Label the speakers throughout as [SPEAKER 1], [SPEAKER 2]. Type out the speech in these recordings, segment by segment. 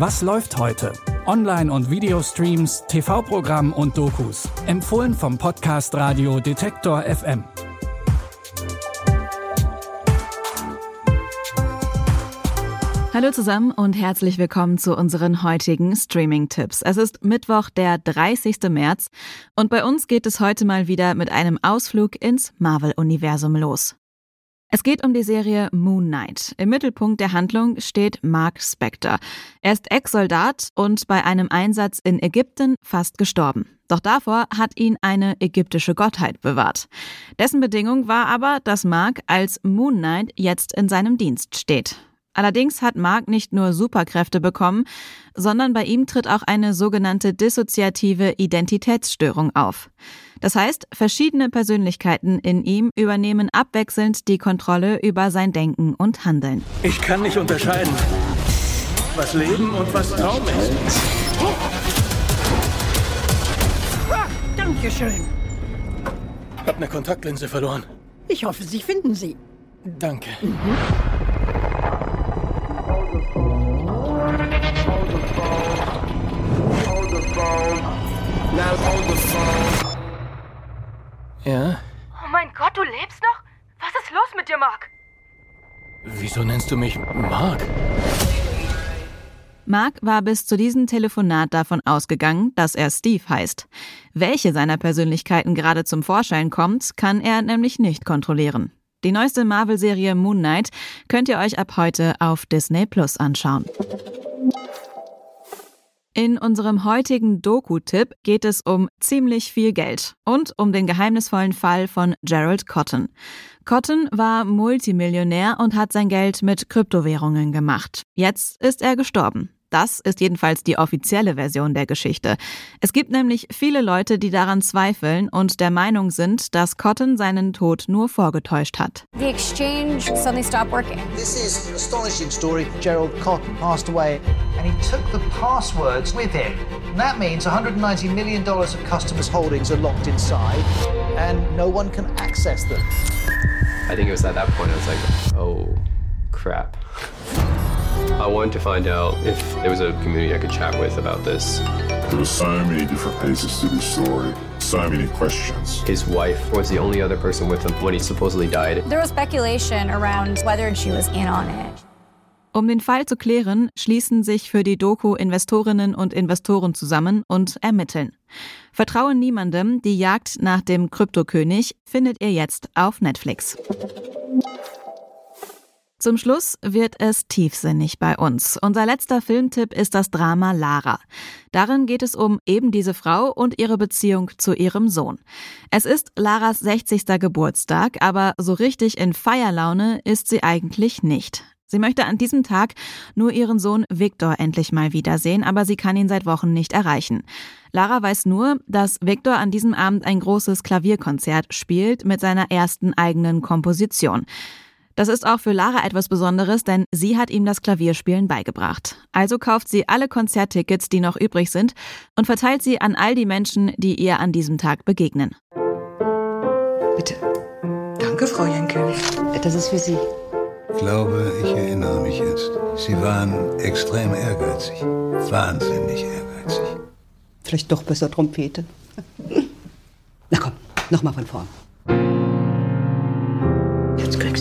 [SPEAKER 1] Was läuft heute? Online- und Videostreams, TV-Programm und Dokus. Empfohlen vom Podcast Radio Detektor FM.
[SPEAKER 2] Hallo zusammen und herzlich willkommen zu unseren heutigen Streaming-Tipps. Es ist Mittwoch, der 30. März und bei uns geht es heute mal wieder mit einem Ausflug ins Marvel-Universum los. Es geht um die Serie Moon Knight. Im Mittelpunkt der Handlung steht Mark Spector. Er ist Ex-Soldat und bei einem Einsatz in Ägypten fast gestorben. Doch davor hat ihn eine ägyptische Gottheit bewahrt. Dessen Bedingung war aber, dass Mark als Moon Knight jetzt in seinem Dienst steht. Allerdings hat Mark nicht nur Superkräfte bekommen, sondern bei ihm tritt auch eine sogenannte dissoziative Identitätsstörung auf. Das heißt, verschiedene Persönlichkeiten in ihm übernehmen abwechselnd die Kontrolle über sein Denken und Handeln.
[SPEAKER 3] Ich kann nicht unterscheiden, was Leben und was Traum ist.
[SPEAKER 4] Ah, Dankeschön.
[SPEAKER 3] Hab eine Kontaktlinse verloren.
[SPEAKER 4] Ich hoffe, Sie finden sie.
[SPEAKER 3] Danke.
[SPEAKER 4] Mhm.
[SPEAKER 5] Dir, Mark?
[SPEAKER 3] Wieso nennst du mich Mark?
[SPEAKER 2] Mark war bis zu diesem Telefonat davon ausgegangen, dass er Steve heißt. Welche seiner Persönlichkeiten gerade zum Vorschein kommt, kann er nämlich nicht kontrollieren. Die neueste Marvel-Serie Moon Knight könnt ihr euch ab heute auf Disney Plus anschauen. In unserem heutigen Doku-Tipp geht es um ziemlich viel Geld und um den geheimnisvollen Fall von Gerald Cotton. Cotton war Multimillionär und hat sein Geld mit Kryptowährungen gemacht. Jetzt ist er gestorben. Das ist jedenfalls die offizielle Version der Geschichte. Es gibt nämlich viele Leute, die daran zweifeln und der Meinung sind, dass Cotton seinen Tod nur vorgetäuscht hat.
[SPEAKER 6] The exchange suddenly stopped working.
[SPEAKER 7] This is an astonishing story. Gerald Cotton passed away and he took the passwords with him. And that means $190 million of customers' holdings are locked inside and no one can access them.
[SPEAKER 8] I think it was at that point I was like, oh crap. I wanted to find out if there was a community I could chat with about this.
[SPEAKER 9] There were so many different pieces to this story, so many questions.
[SPEAKER 8] His wife was the only other person with him when he supposedly died.
[SPEAKER 6] There was speculation around whether she was in on it.
[SPEAKER 2] Um den Fall zu klären, schließen sich für die Doku Investorinnen und Investoren zusammen und ermitteln. Vertraue niemandem, die Jagd nach dem Kryptokönig findet ihr jetzt auf Netflix. Zum Schluss wird es tiefsinnig bei uns. Unser letzter Filmtipp ist das Drama Lara. Darin geht es um eben diese Frau und ihre Beziehung zu ihrem Sohn. Es ist Laras 60. Geburtstag, aber so richtig in Feierlaune ist sie eigentlich nicht. Sie möchte an diesem Tag nur ihren Sohn Victor endlich mal wiedersehen, aber sie kann ihn seit Wochen nicht erreichen. Lara weiß nur, dass Victor an diesem Abend ein großes Klavierkonzert spielt mit seiner ersten eigenen Komposition. Das ist auch für Lara etwas Besonderes, denn sie hat ihm das Klavierspielen beigebracht. Also kauft sie alle Konzerttickets, die noch übrig sind, und verteilt sie an all die Menschen, die ihr an diesem Tag begegnen.
[SPEAKER 10] Bitte. Danke, Frau Jenkel. Das ist für Sie.
[SPEAKER 11] Ich glaube, ich erinnere mich jetzt. Sie waren extrem ehrgeizig. Wahnsinnig ehrgeizig.
[SPEAKER 10] Vielleicht doch besser Trompete. Na komm, nochmal von vorn.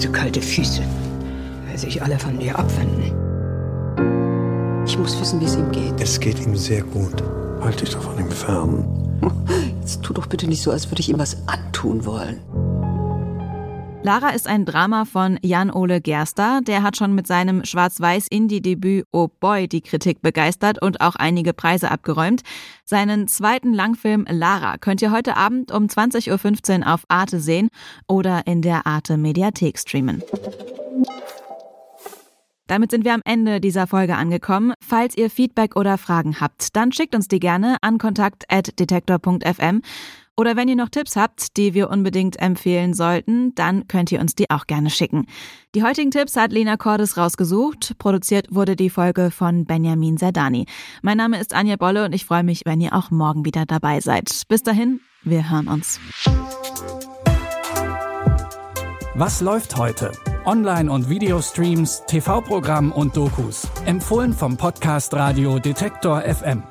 [SPEAKER 10] Du kalte Füße, weil sich alle von dir abwenden. Ich muss wissen, wie es ihm geht.
[SPEAKER 11] Es geht ihm sehr gut. Halt dich doch von ihm fern.
[SPEAKER 10] Jetzt tu doch bitte nicht so, als würde ich ihm was antun wollen.
[SPEAKER 2] Lara ist ein Drama von Jan-Ole Gerster. Der hat schon mit seinem Schwarz-Weiß-Indie-Debüt Oh Boy die Kritik begeistert und auch einige Preise abgeräumt. Seinen zweiten Langfilm Lara könnt ihr heute Abend um 20.15 Uhr auf Arte sehen oder in der Arte Mediathek streamen. Damit sind wir am Ende dieser Folge angekommen. Falls ihr Feedback oder Fragen habt, dann schickt uns die gerne an kontakt.detektor.fm. Oder wenn ihr noch Tipps habt, die wir unbedingt empfehlen sollten, dann könnt ihr uns die auch gerne schicken. Die heutigen Tipps hat Lena Cordes rausgesucht. Produziert wurde die Folge von Benjamin Zerdani. Mein Name ist Anja Bolle und ich freue mich, wenn ihr auch morgen wieder dabei seid. Bis dahin, wir hören uns.
[SPEAKER 1] Was läuft heute? Online- und Videostreams, TV-Programm und Dokus. Empfohlen vom Podcast Radio Detektor FM.